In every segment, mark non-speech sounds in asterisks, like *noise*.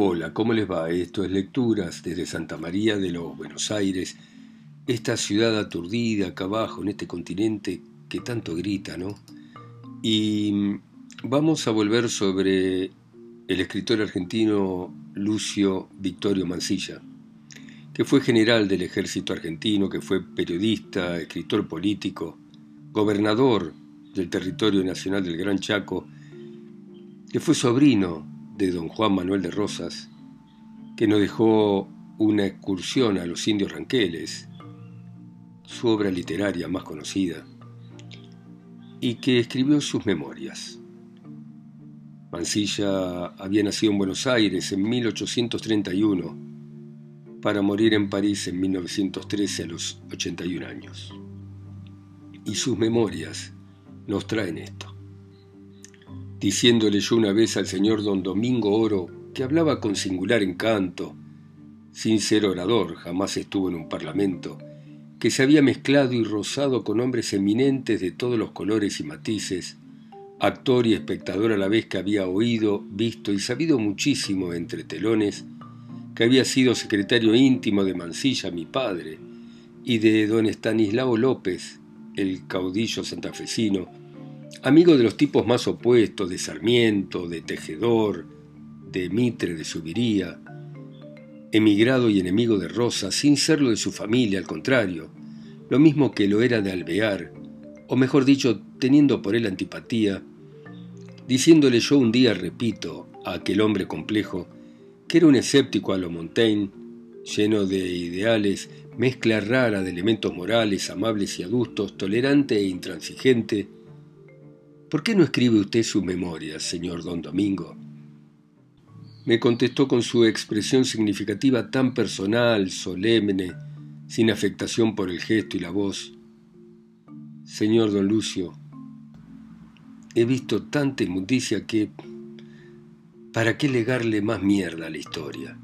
Hola, ¿cómo les va? Esto es Lecturas desde Santa María de los Buenos Aires, esta ciudad aturdida acá abajo en este continente que tanto grita, ¿no? Y vamos a volver sobre el escritor argentino Lucio Victorio Mansilla, que fue general del ejército argentino, que fue periodista, escritor político, gobernador del territorio nacional del Gran Chaco, que fue sobrino de don Juan Manuel de Rosas, que nos dejó una excursión a los indios ranqueles, su obra literaria más conocida, y que escribió sus memorias. Mansilla había nacido en Buenos Aires en 1831 para morir en París en 1913 a los 81 años. Y sus memorias nos traen esto diciéndole yo una vez al señor don Domingo Oro, que hablaba con singular encanto, sin ser orador, jamás estuvo en un parlamento, que se había mezclado y rozado con hombres eminentes de todos los colores y matices, actor y espectador a la vez que había oído, visto y sabido muchísimo entre telones, que había sido secretario íntimo de Mansilla, mi padre, y de don Estanislao López, el caudillo santafesino, amigo de los tipos más opuestos, de Sarmiento, de Tejedor, de Mitre, de Subiría, emigrado y enemigo de Rosa, sin serlo de su familia, al contrario, lo mismo que lo era de Alvear, o mejor dicho, teniendo por él antipatía, diciéndole yo un día, repito, a aquel hombre complejo, que era un escéptico a lo Montaigne, lleno de ideales, mezcla rara de elementos morales, amables y adustos, tolerante e intransigente, ¿Por qué no escribe usted su memoria, señor don Domingo? Me contestó con su expresión significativa tan personal, solemne, sin afectación por el gesto y la voz. Señor don Lucio, he visto tanta inmundicia que... ¿Para qué legarle más mierda a la historia?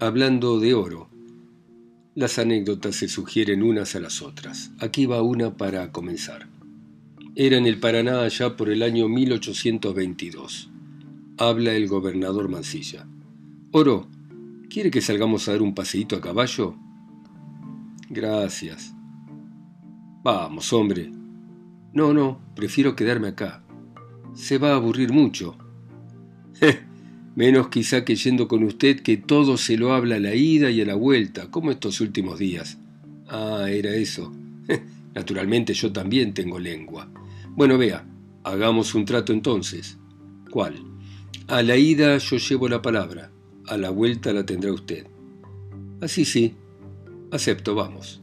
Hablando de oro, las anécdotas se sugieren unas a las otras. Aquí va una para comenzar. Era en el Paraná allá por el año 1822. Habla el gobernador Mansilla. Oro, ¿quiere que salgamos a dar un paseíto a caballo? Gracias. Vamos, hombre. No, no, prefiero quedarme acá. Se va a aburrir mucho. *laughs* Menos quizá que yendo con usted que todo se lo habla a la ida y a la vuelta, como estos últimos días. Ah, era eso. *laughs* Naturalmente yo también tengo lengua. Bueno, vea, hagamos un trato entonces. ¿Cuál? A la ida yo llevo la palabra, a la vuelta la tendrá usted. Así sí, acepto, vamos.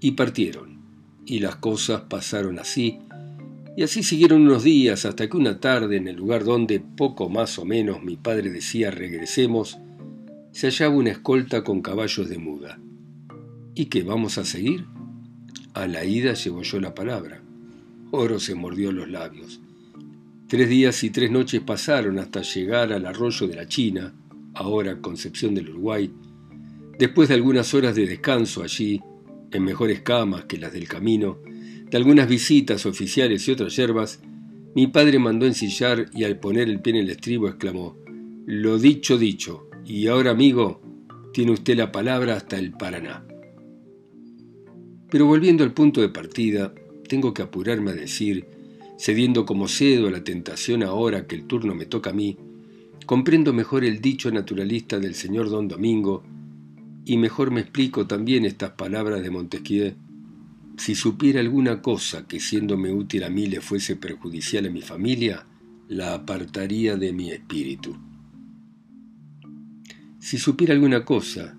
Y partieron, y las cosas pasaron así, y así siguieron unos días hasta que una tarde en el lugar donde poco más o menos mi padre decía regresemos, se hallaba una escolta con caballos de muda. ¿Y qué vamos a seguir? A la ida llevo yo la palabra. Oro se mordió los labios. Tres días y tres noches pasaron hasta llegar al arroyo de la China, ahora Concepción del Uruguay. Después de algunas horas de descanso allí, en mejores camas que las del camino, de algunas visitas oficiales y otras yerbas, mi padre mandó ensillar y al poner el pie en el estribo exclamó, Lo dicho, dicho, y ahora amigo, tiene usted la palabra hasta el Paraná. Pero volviendo al punto de partida, tengo que apurarme a decir, cediendo como cedo a la tentación ahora que el turno me toca a mí, comprendo mejor el dicho naturalista del señor don Domingo y mejor me explico también estas palabras de Montesquieu. Si supiera alguna cosa que siéndome útil a mí le fuese perjudicial a mi familia, la apartaría de mi espíritu. Si supiera alguna cosa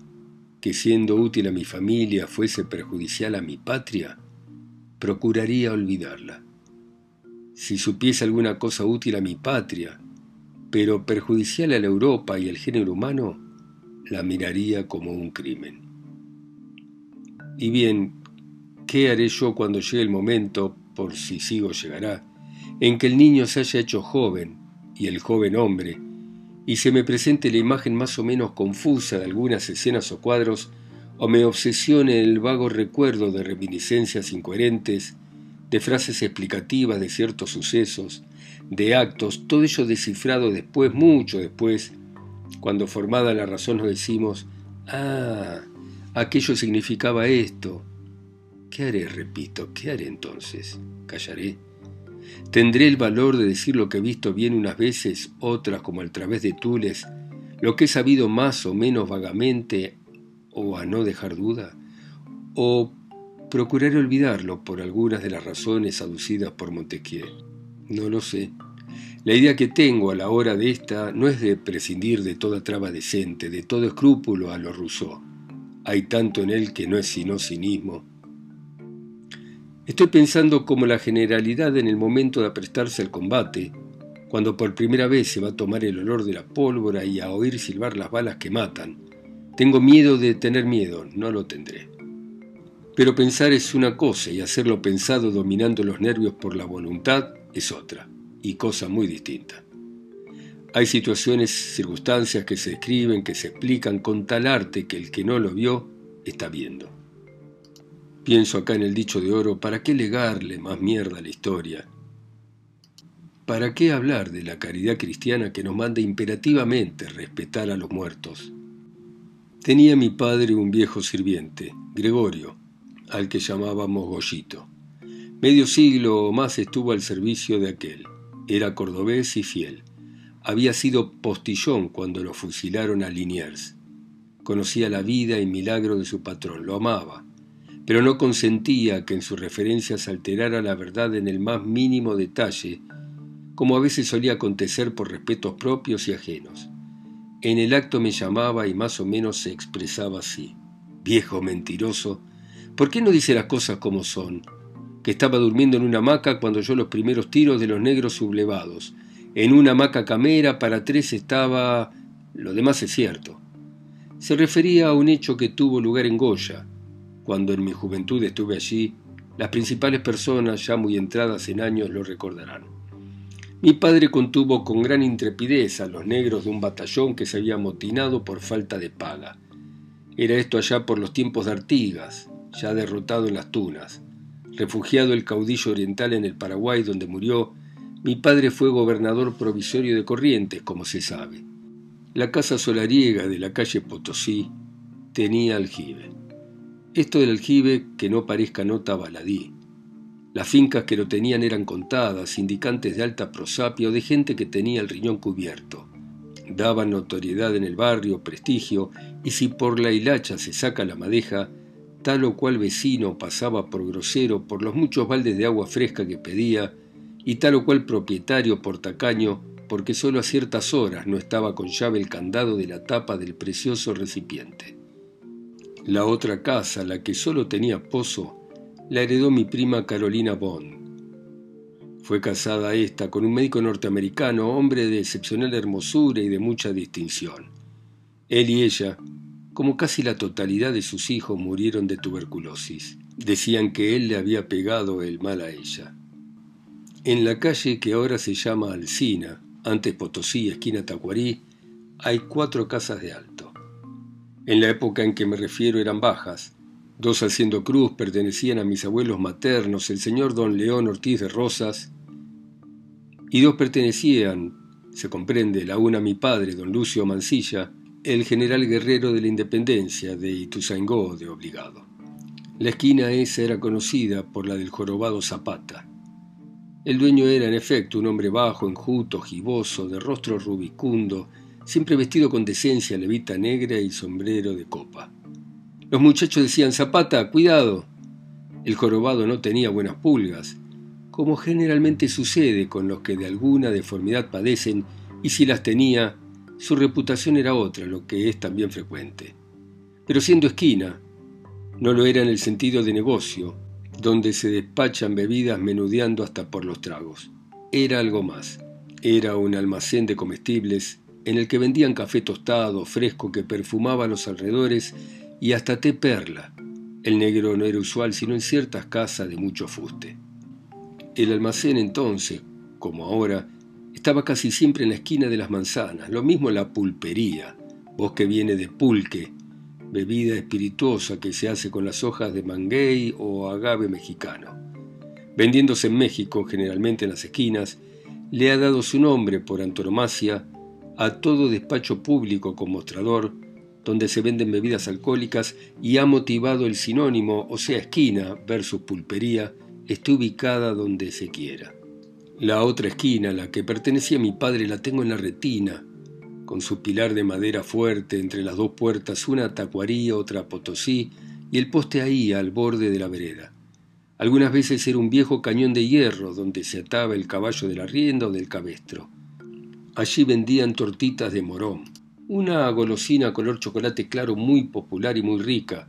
que siendo útil a mi familia fuese perjudicial a mi patria, procuraría olvidarla. Si supiese alguna cosa útil a mi patria, pero perjudicial a la Europa y al género humano, la miraría como un crimen. Y bien, ¿qué haré yo cuando llegue el momento, por si sigo llegará, en que el niño se haya hecho joven y el joven hombre, y se me presente la imagen más o menos confusa de algunas escenas o cuadros o me obsesione el vago recuerdo de reminiscencias incoherentes, de frases explicativas de ciertos sucesos, de actos, todo ello descifrado después, mucho después, cuando formada la razón nos decimos, ah, aquello significaba esto. ¿Qué haré, repito? ¿Qué haré entonces? ¿Callaré? ¿Tendré el valor de decir lo que he visto bien unas veces, otras como al través de tules, lo que he sabido más o menos vagamente, o a no dejar duda? ¿O procuraré olvidarlo por algunas de las razones aducidas por Montesquieu? No lo sé. La idea que tengo a la hora de esta no es de prescindir de toda traba decente, de todo escrúpulo a lo Rousseau. Hay tanto en él que no es sino cinismo. Estoy pensando como la generalidad en el momento de aprestarse al combate, cuando por primera vez se va a tomar el olor de la pólvora y a oír silbar las balas que matan. Tengo miedo de tener miedo, no lo tendré. Pero pensar es una cosa y hacerlo pensado dominando los nervios por la voluntad es otra y cosa muy distinta. Hay situaciones, circunstancias que se escriben, que se explican con tal arte que el que no lo vio está viendo. Pienso acá en el dicho de oro, ¿para qué legarle más mierda a la historia? ¿Para qué hablar de la caridad cristiana que nos manda imperativamente respetar a los muertos? Tenía mi padre un viejo sirviente, Gregorio, al que llamábamos Goyito. Medio siglo o más estuvo al servicio de aquel. Era cordobés y fiel. Había sido postillón cuando lo fusilaron a Liniers. Conocía la vida y milagro de su patrón, lo amaba, pero no consentía que en sus referencias alterara la verdad en el más mínimo detalle, como a veces solía acontecer por respetos propios y ajenos. En el acto me llamaba y más o menos se expresaba así. Viejo mentiroso, ¿por qué no dice las cosas como son? que estaba durmiendo en una hamaca cuando oyó los primeros tiros de los negros sublevados. En una hamaca camera para tres estaba... Lo demás es cierto. Se refería a un hecho que tuvo lugar en Goya. Cuando en mi juventud estuve allí, las principales personas, ya muy entradas en años, lo recordarán. Mi padre contuvo con gran intrepidez a los negros de un batallón que se había amotinado por falta de paga. Era esto allá por los tiempos de Artigas, ya derrotado en las tunas. Refugiado el caudillo oriental en el Paraguay donde murió, mi padre fue gobernador provisorio de Corrientes, como se sabe. La casa solariega de la calle Potosí tenía aljibe. Esto del aljibe que no parezca nota baladí. Las fincas que lo tenían eran contadas, indicantes de alta prosapia o de gente que tenía el riñón cubierto. Daban notoriedad en el barrio, prestigio, y si por la hilacha se saca la madeja, tal o cual vecino pasaba por grosero por los muchos baldes de agua fresca que pedía, y tal o cual propietario por tacaño, porque solo a ciertas horas no estaba con llave el candado de la tapa del precioso recipiente. La otra casa, la que solo tenía pozo, la heredó mi prima Carolina Bond. Fue casada esta con un médico norteamericano, hombre de excepcional hermosura y de mucha distinción. Él y ella como casi la totalidad de sus hijos murieron de tuberculosis. Decían que él le había pegado el mal a ella. En la calle que ahora se llama Alcina, antes Potosí, esquina Tacuarí, hay cuatro casas de alto. En la época en que me refiero eran bajas. Dos haciendo cruz pertenecían a mis abuelos maternos, el señor don León Ortiz de Rosas, y dos pertenecían, se comprende, la una a mi padre, don Lucio Mancilla, el general guerrero de la independencia de Ituzaingó de obligado. La esquina esa era conocida por la del jorobado Zapata. El dueño era en efecto un hombre bajo, enjuto, giboso, de rostro rubicundo, siempre vestido con decencia, levita negra y sombrero de copa. Los muchachos decían, Zapata, cuidado. El jorobado no tenía buenas pulgas, como generalmente sucede con los que de alguna deformidad padecen, y si las tenía, su reputación era otra, lo que es también frecuente. Pero siendo esquina, no lo era en el sentido de negocio, donde se despachan bebidas menudeando hasta por los tragos. Era algo más. Era un almacén de comestibles en el que vendían café tostado, fresco, que perfumaba los alrededores y hasta té perla. El negro no era usual sino en ciertas casas de mucho fuste. El almacén entonces, como ahora, estaba casi siempre en la esquina de las manzanas, lo mismo la pulpería, bosque viene de pulque, bebida espirituosa que se hace con las hojas de manguey o agave mexicano. Vendiéndose en México, generalmente en las esquinas, le ha dado su nombre por antonomasia a todo despacho público con mostrador donde se venden bebidas alcohólicas y ha motivado el sinónimo, o sea, esquina versus pulpería, esté ubicada donde se quiera. La otra esquina, la que pertenecía a mi padre, la tengo en la retina, con su pilar de madera fuerte entre las dos puertas, una tacuaría, otra potosí, y el poste ahí, al borde de la vereda. Algunas veces era un viejo cañón de hierro donde se ataba el caballo de la rienda o del cabestro. Allí vendían tortitas de morón, una golosina color chocolate claro muy popular y muy rica.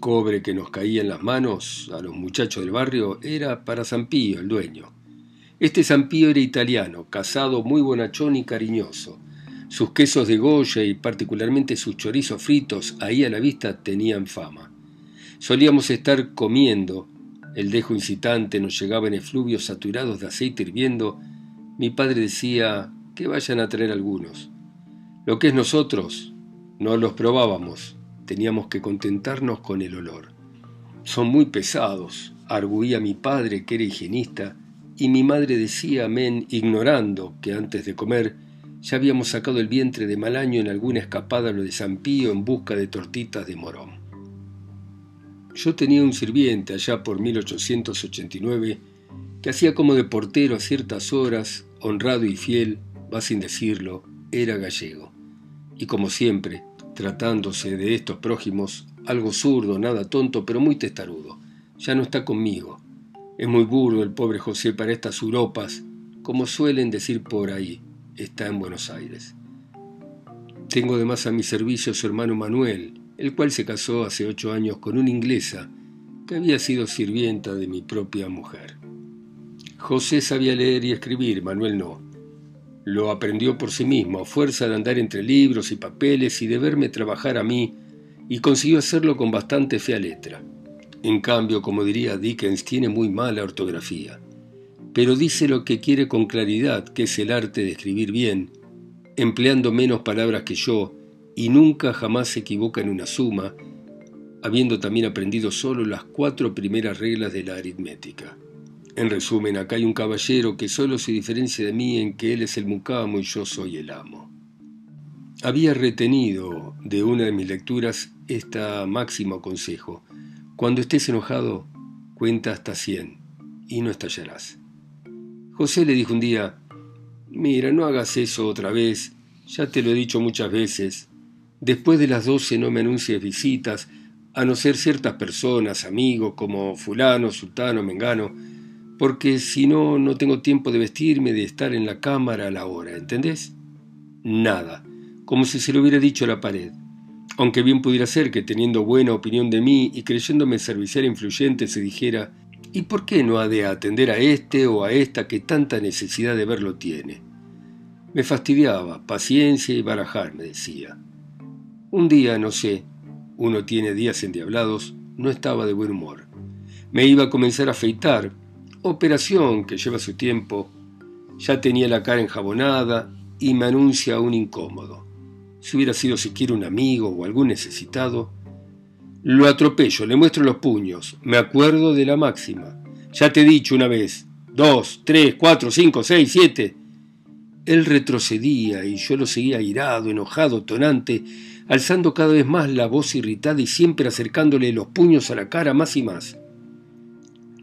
Cobre que nos caía en las manos a los muchachos del barrio era para Zampío, el dueño. Este Zampío era italiano, casado, muy bonachón y cariñoso. Sus quesos de Goya y particularmente sus chorizos fritos ahí a la vista tenían fama. Solíamos estar comiendo, el dejo incitante nos llegaba en efluvios saturados de aceite hirviendo. Mi padre decía que vayan a traer algunos. Lo que es nosotros, no los probábamos, teníamos que contentarnos con el olor. Son muy pesados, arguía mi padre, que era higienista, y mi madre decía amén, ignorando que antes de comer ya habíamos sacado el vientre de mal año en alguna escapada a lo de San Pío en busca de tortitas de morón. Yo tenía un sirviente allá por 1889 que hacía como de portero a ciertas horas, honrado y fiel, va sin decirlo, era gallego y como siempre, tratándose de estos prójimos, algo zurdo, nada tonto, pero muy testarudo. Ya no está conmigo. Es muy burdo el pobre José para estas Europas, como suelen decir por ahí, está en Buenos Aires. Tengo además a mi servicio su hermano Manuel, el cual se casó hace ocho años con una inglesa que había sido sirvienta de mi propia mujer. José sabía leer y escribir, Manuel no. Lo aprendió por sí mismo, a fuerza de andar entre libros y papeles y de verme trabajar a mí, y consiguió hacerlo con bastante fea letra. En cambio, como diría Dickens, tiene muy mala ortografía. Pero dice lo que quiere con claridad, que es el arte de escribir bien, empleando menos palabras que yo, y nunca jamás se equivoca en una suma, habiendo también aprendido solo las cuatro primeras reglas de la aritmética. En resumen, acá hay un caballero que solo se diferencia de mí en que él es el mucamo y yo soy el amo. Había retenido de una de mis lecturas esta máximo consejo. Cuando estés enojado, cuenta hasta cien y no estallarás. José le dijo un día, mira, no hagas eso otra vez, ya te lo he dicho muchas veces. Después de las doce no me anuncies visitas, a no ser ciertas personas, amigos como fulano, sultano, mengano, porque si no, no tengo tiempo de vestirme, de estar en la cámara a la hora, ¿entendés? Nada, como si se lo hubiera dicho a la pared. Aunque bien pudiera ser que teniendo buena opinión de mí y creyéndome servicial e influyente se dijera, ¿y por qué no ha de atender a este o a esta que tanta necesidad de verlo tiene? Me fastidiaba, paciencia y barajar, me decía. Un día, no sé, uno tiene días endiablados, no estaba de buen humor. Me iba a comenzar a afeitar, operación que lleva su tiempo, ya tenía la cara enjabonada y me anuncia un incómodo. Si hubiera sido siquiera un amigo o algún necesitado, lo atropello, le muestro los puños, me acuerdo de la máxima. Ya te he dicho una vez, dos, tres, cuatro, cinco, seis, siete. Él retrocedía y yo lo seguía airado, enojado, tonante, alzando cada vez más la voz irritada y siempre acercándole los puños a la cara más y más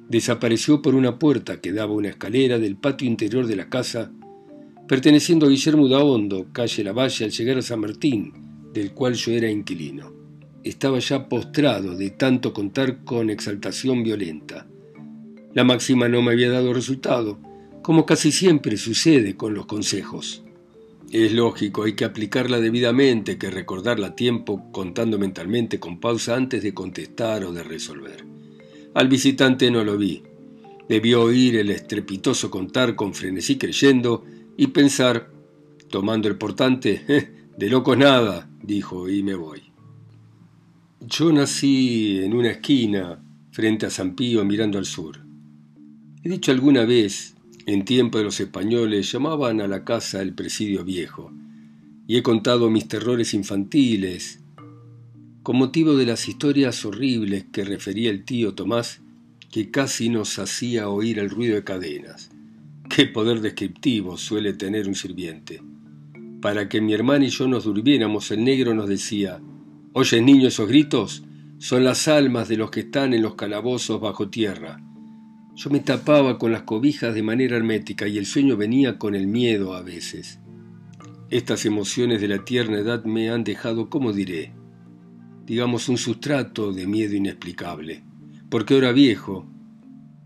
desapareció por una puerta que daba una escalera del patio interior de la casa, perteneciendo a Guillermo Daondo, calle La Valle, al llegar a San Martín, del cual yo era inquilino. Estaba ya postrado de tanto contar con exaltación violenta. La máxima no me había dado resultado, como casi siempre sucede con los consejos. Es lógico, hay que aplicarla debidamente, que recordarla a tiempo, contando mentalmente con pausa antes de contestar o de resolver. Al visitante no lo vi. Debió oír el estrepitoso contar con frenesí creyendo y pensar, tomando el portante, de locos nada, dijo, y me voy. Yo nací en una esquina, frente a San Pío, mirando al sur. He dicho alguna vez, en tiempo de los españoles, llamaban a la casa el presidio viejo, y he contado mis terrores infantiles, con motivo de las historias horribles que refería el tío Tomás, que casi nos hacía oír el ruido de cadenas. Qué poder descriptivo suele tener un sirviente. Para que mi hermana y yo nos durmiéramos, el negro nos decía, Oye, niño, esos gritos son las almas de los que están en los calabozos bajo tierra. Yo me tapaba con las cobijas de manera hermética y el sueño venía con el miedo a veces. Estas emociones de la tierna edad me han dejado, ¿cómo diré? Digamos un sustrato de miedo inexplicable. Porque ahora viejo,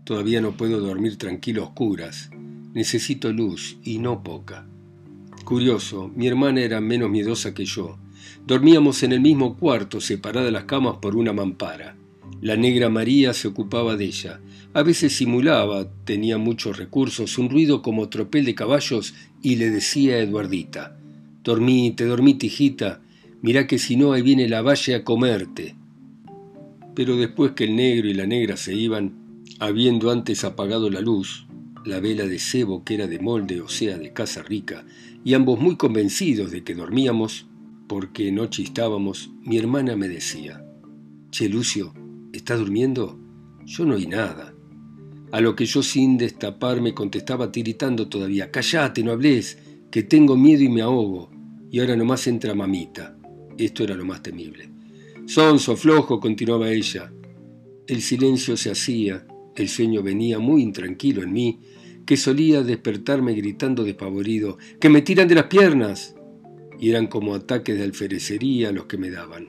todavía no puedo dormir tranquilo a oscuras. Necesito luz y no poca. Curioso, mi hermana era menos miedosa que yo. Dormíamos en el mismo cuarto, separadas las camas por una mampara. La negra María se ocupaba de ella. A veces simulaba, tenía muchos recursos, un ruido como tropel de caballos y le decía a Eduardita, Dormite, dormite, hijita, mirá que si no ahí viene la valle a comerte. Pero después que el negro y la negra se iban, habiendo antes apagado la luz, la vela de cebo que era de molde, o sea, de casa rica, y ambos muy convencidos de que dormíamos, porque no chistábamos, mi hermana me decía, Che, Lucio, ¿Estás durmiendo? Yo no oí nada. A lo que yo sin destaparme contestaba tiritando todavía, Cállate, no hables, que tengo miedo y me ahogo. Y ahora nomás entra mamita. Esto era lo más temible. Sonso, flojo, continuaba ella. El silencio se hacía, el sueño venía muy intranquilo en mí, que solía despertarme gritando despavorido, ¡Que me tiran de las piernas! Y eran como ataques de alferecería los que me daban.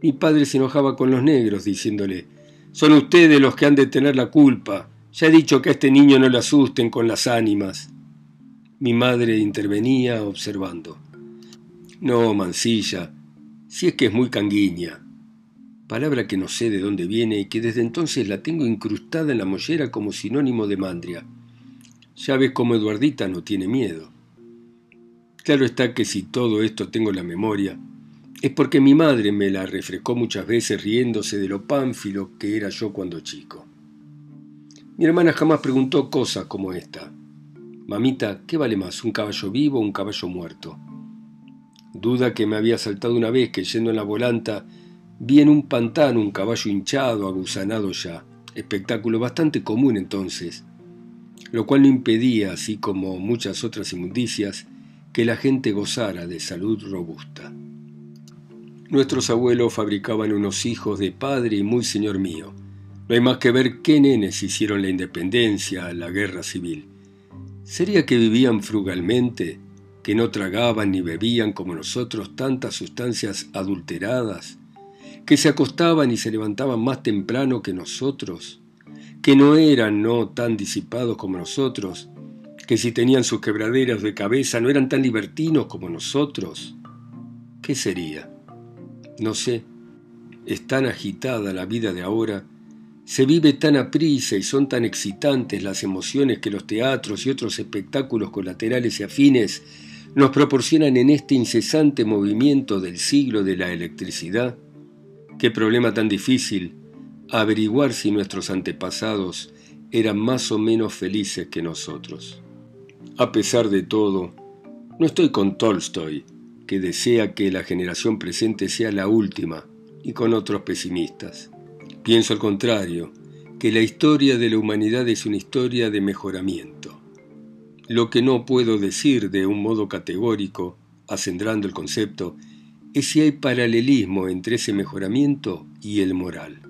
Mi padre se enojaba con los negros, diciéndole, son ustedes los que han de tener la culpa. Ya he dicho que a este niño no le asusten con las ánimas. Mi madre intervenía observando. No, mancilla, si es que es muy canguiña. Palabra que no sé de dónde viene y que desde entonces la tengo incrustada en la mollera como sinónimo de mandria. Ya ves cómo Eduardita no tiene miedo. Claro está que si todo esto tengo en la memoria, es porque mi madre me la refrescó muchas veces riéndose de lo pánfilo que era yo cuando chico. Mi hermana jamás preguntó cosas como esta. Mamita, ¿qué vale más, un caballo vivo o un caballo muerto? Duda que me había saltado una vez que yendo en la volanta vi en un pantano un caballo hinchado, agusanado ya, espectáculo bastante común entonces, lo cual no impedía, así como muchas otras inmundicias, que la gente gozara de salud robusta. Nuestros abuelos fabricaban unos hijos de padre y muy señor mío. No hay más que ver qué nenes hicieron la independencia, la guerra civil. ¿Sería que vivían frugalmente, que no tragaban ni bebían como nosotros tantas sustancias adulteradas, que se acostaban y se levantaban más temprano que nosotros, que no eran no tan disipados como nosotros, que si tenían sus quebraderas de cabeza no eran tan libertinos como nosotros? ¿Qué sería? No sé, es tan agitada la vida de ahora, se vive tan aprisa y son tan excitantes las emociones que los teatros y otros espectáculos colaterales y afines nos proporcionan en este incesante movimiento del siglo de la electricidad. Qué problema tan difícil averiguar si nuestros antepasados eran más o menos felices que nosotros. A pesar de todo, no estoy con Tolstoy, que desea que la generación presente sea la última, y con otros pesimistas. Pienso al contrario, que la historia de la humanidad es una historia de mejoramiento. Lo que no puedo decir de un modo categórico, acendrando el concepto, es si hay paralelismo entre ese mejoramiento y el moral.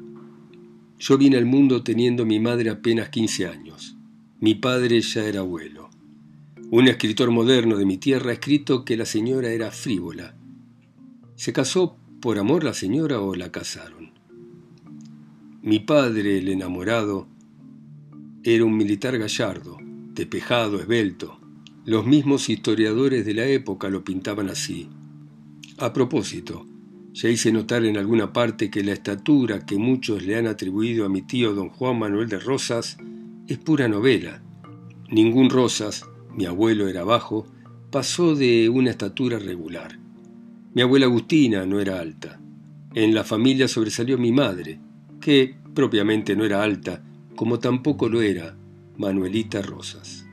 Yo vine al mundo teniendo mi madre apenas 15 años. Mi padre ya era abuelo. Un escritor moderno de mi tierra ha escrito que la señora era frívola. ¿Se casó por amor la señora o la casaron? Mi padre, el enamorado, era un militar gallardo, despejado, esbelto. Los mismos historiadores de la época lo pintaban así. A propósito, ya hice notar en alguna parte que la estatura que muchos le han atribuido a mi tío don Juan Manuel de Rosas es pura novela. Ningún Rosas mi abuelo era bajo, pasó de una estatura regular. Mi abuela Agustina no era alta. En la familia sobresalió mi madre, que propiamente no era alta, como tampoco lo era Manuelita Rosas.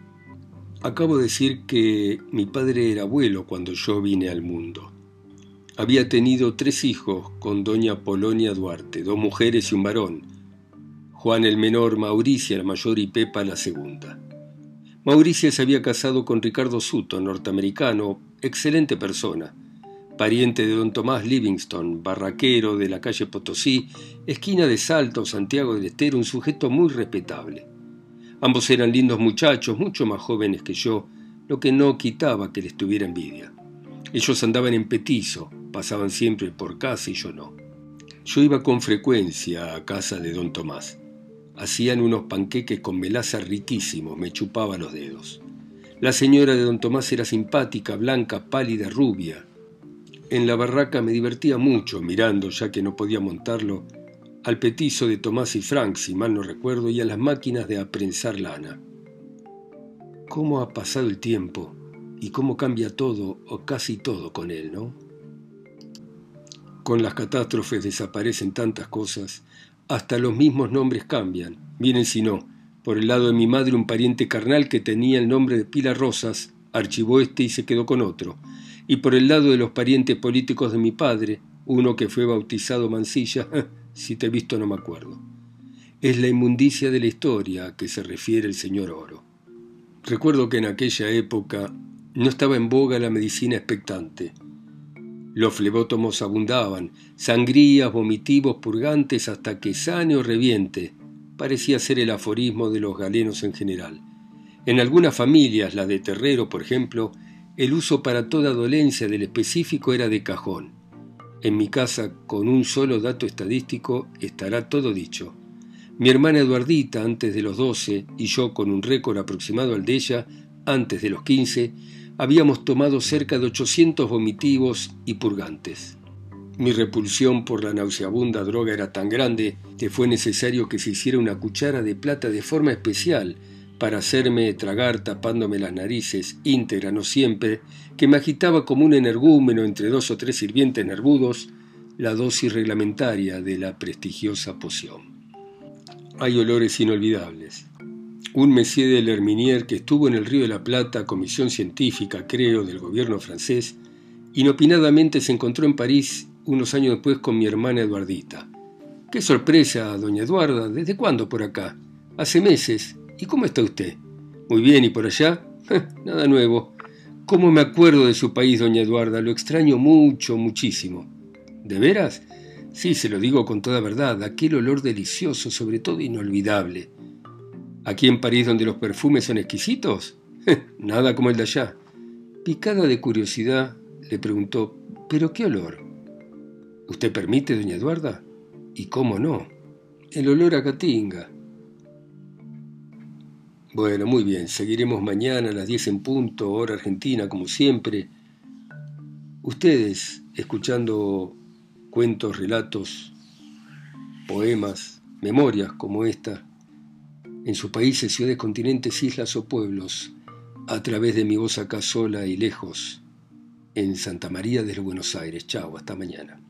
Acabo de decir que mi padre era abuelo cuando yo vine al mundo. Había tenido tres hijos con doña Polonia Duarte, dos mujeres y un varón. Juan el menor, Mauricia la mayor y Pepa la segunda. Mauricia se había casado con Ricardo Sutton, norteamericano, excelente persona, pariente de don Tomás Livingston, barraquero de la calle Potosí, esquina de Salto, Santiago del Estero, un sujeto muy respetable. Ambos eran lindos muchachos, mucho más jóvenes que yo, lo que no quitaba que les tuviera envidia. Ellos andaban en petizo, pasaban siempre por casa y yo no. Yo iba con frecuencia a casa de don Tomás. Hacían unos panqueques con melaza riquísimos, me chupaba los dedos. La señora de don Tomás era simpática, blanca, pálida, rubia. En la barraca me divertía mucho mirando, ya que no podía montarlo, al petizo de Tomás y Frank, si mal no recuerdo, y a las máquinas de aprensar lana. ¿Cómo ha pasado el tiempo y cómo cambia todo o casi todo con él, no? Con las catástrofes desaparecen tantas cosas, hasta los mismos nombres cambian. Miren si no, por el lado de mi madre un pariente carnal que tenía el nombre de Pila Rosas, archivó este y se quedó con otro. Y por el lado de los parientes políticos de mi padre, uno que fue bautizado Mancilla, *laughs* si te he visto no me acuerdo. Es la inmundicia de la historia a que se refiere el señor Oro. Recuerdo que en aquella época no estaba en boga la medicina expectante. Los flebótomos abundaban, sangrías, vomitivos, purgantes, hasta que sane o reviente, parecía ser el aforismo de los galenos en general. En algunas familias, la de Terrero, por ejemplo, el uso para toda dolencia del específico era de cajón. En mi casa, con un solo dato estadístico, estará todo dicho. Mi hermana Eduardita, antes de los 12, y yo, con un récord aproximado al de ella, antes de los 15, habíamos tomado cerca de 800 vomitivos y purgantes. Mi repulsión por la nauseabunda droga era tan grande que fue necesario que se hiciera una cuchara de plata de forma especial para hacerme tragar tapándome las narices, íntegra no siempre, que me agitaba como un energúmeno entre dos o tres sirvientes nervudos, la dosis reglamentaria de la prestigiosa poción. Hay olores inolvidables, un Messier de Lerminier que estuvo en el Río de la Plata, comisión científica, creo, del gobierno francés, inopinadamente se encontró en París unos años después con mi hermana Eduardita. ¡Qué sorpresa, doña Eduarda! ¿Desde cuándo por acá? Hace meses. ¿Y cómo está usted? Muy bien, ¿y por allá? *laughs* Nada nuevo. ¿Cómo me acuerdo de su país, doña Eduarda? Lo extraño mucho, muchísimo. ¿De veras? Sí, se lo digo con toda verdad. Aquel olor delicioso, sobre todo inolvidable. Aquí en París donde los perfumes son exquisitos. *laughs* Nada como el de allá. Picada de curiosidad, le preguntó, ¿pero qué olor? ¿Usted permite, doña Eduarda? ¿Y cómo no? El olor a catinga. Bueno, muy bien, seguiremos mañana a las 10 en punto, hora argentina, como siempre. Ustedes, escuchando cuentos, relatos, poemas, memorias como esta, en sus países, ciudades, continentes, islas o pueblos, a través de mi voz acá sola y lejos, en Santa María de Buenos Aires. Chao, hasta mañana.